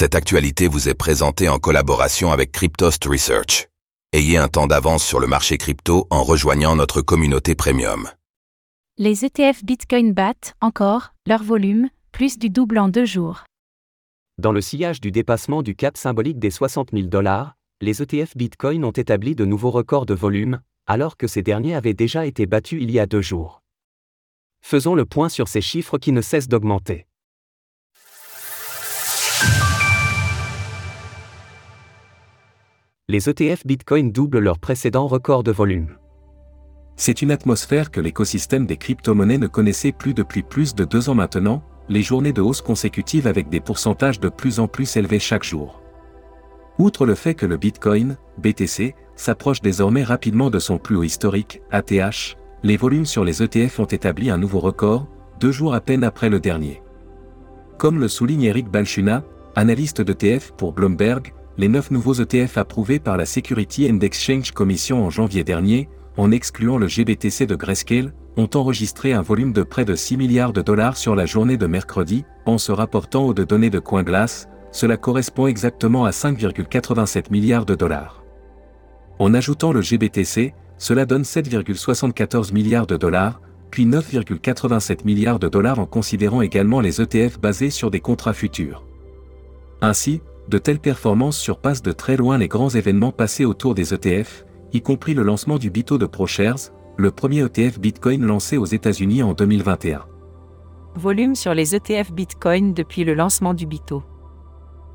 Cette actualité vous est présentée en collaboration avec Cryptost Research. Ayez un temps d'avance sur le marché crypto en rejoignant notre communauté premium. Les ETF Bitcoin battent, encore, leur volume, plus du double en deux jours. Dans le sillage du dépassement du cap symbolique des 60 000 dollars, les ETF Bitcoin ont établi de nouveaux records de volume, alors que ces derniers avaient déjà été battus il y a deux jours. Faisons le point sur ces chiffres qui ne cessent d'augmenter. Les ETF Bitcoin doublent leur précédent record de volume. C'est une atmosphère que l'écosystème des crypto-monnaies ne connaissait plus depuis plus de deux ans maintenant, les journées de hausse consécutives avec des pourcentages de plus en plus élevés chaque jour. Outre le fait que le Bitcoin, BTC, s'approche désormais rapidement de son plus haut historique, ATH, les volumes sur les ETF ont établi un nouveau record, deux jours à peine après le dernier. Comme le souligne Eric Balchuna, analyste d'ETF pour Bloomberg, les neuf nouveaux ETF approuvés par la Security and Exchange Commission en janvier dernier, en excluant le GBTC de Grayscale, ont enregistré un volume de près de 6 milliards de dollars sur la journée de mercredi, en se rapportant aux données de CoinGlass, cela correspond exactement à 5,87 milliards de dollars. En ajoutant le GBTC, cela donne 7,74 milliards de dollars, puis 9,87 milliards de dollars en considérant également les ETF basés sur des contrats futurs. Ainsi, de telles performances surpassent de très loin les grands événements passés autour des ETF, y compris le lancement du Bito de ProShares, le premier ETF Bitcoin lancé aux États-Unis en 2021. Volume sur les ETF Bitcoin depuis le lancement du Bito.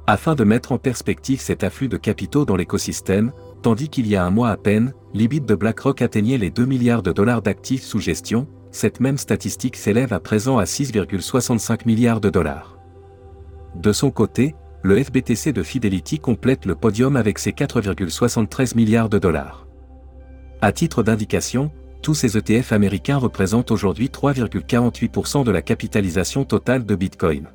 Afin de mettre en perspective cet afflux de capitaux dans l'écosystème, tandis qu'il y a un mois à peine, l'IBIT de BlackRock atteignait les 2 milliards de dollars d'actifs sous gestion, cette même statistique s'élève à présent à 6,65 milliards de dollars. De son côté, le FBTC de Fidelity complète le podium avec ses 4,73 milliards de dollars. À titre d'indication, tous ces ETF américains représentent aujourd'hui 3,48% de la capitalisation totale de Bitcoin.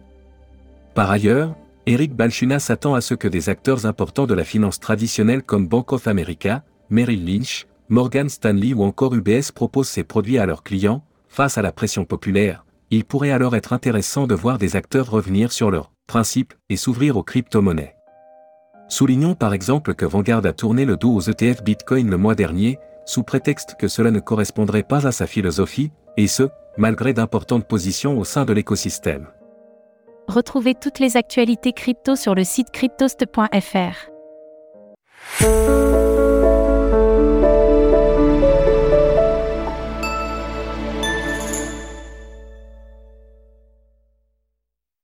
Par ailleurs, Eric Balchuna s'attend à ce que des acteurs importants de la finance traditionnelle comme Bank of America, Merrill Lynch, Morgan Stanley ou encore UBS proposent ces produits à leurs clients, face à la pression populaire, il pourrait alors être intéressant de voir des acteurs revenir sur leurs principes et s'ouvrir aux crypto-monnaies. Soulignons par exemple que Vanguard a tourné le dos aux ETF Bitcoin le mois dernier, sous prétexte que cela ne correspondrait pas à sa philosophie, et ce, malgré d'importantes positions au sein de l'écosystème. Retrouvez toutes les actualités crypto sur le site cryptost.fr.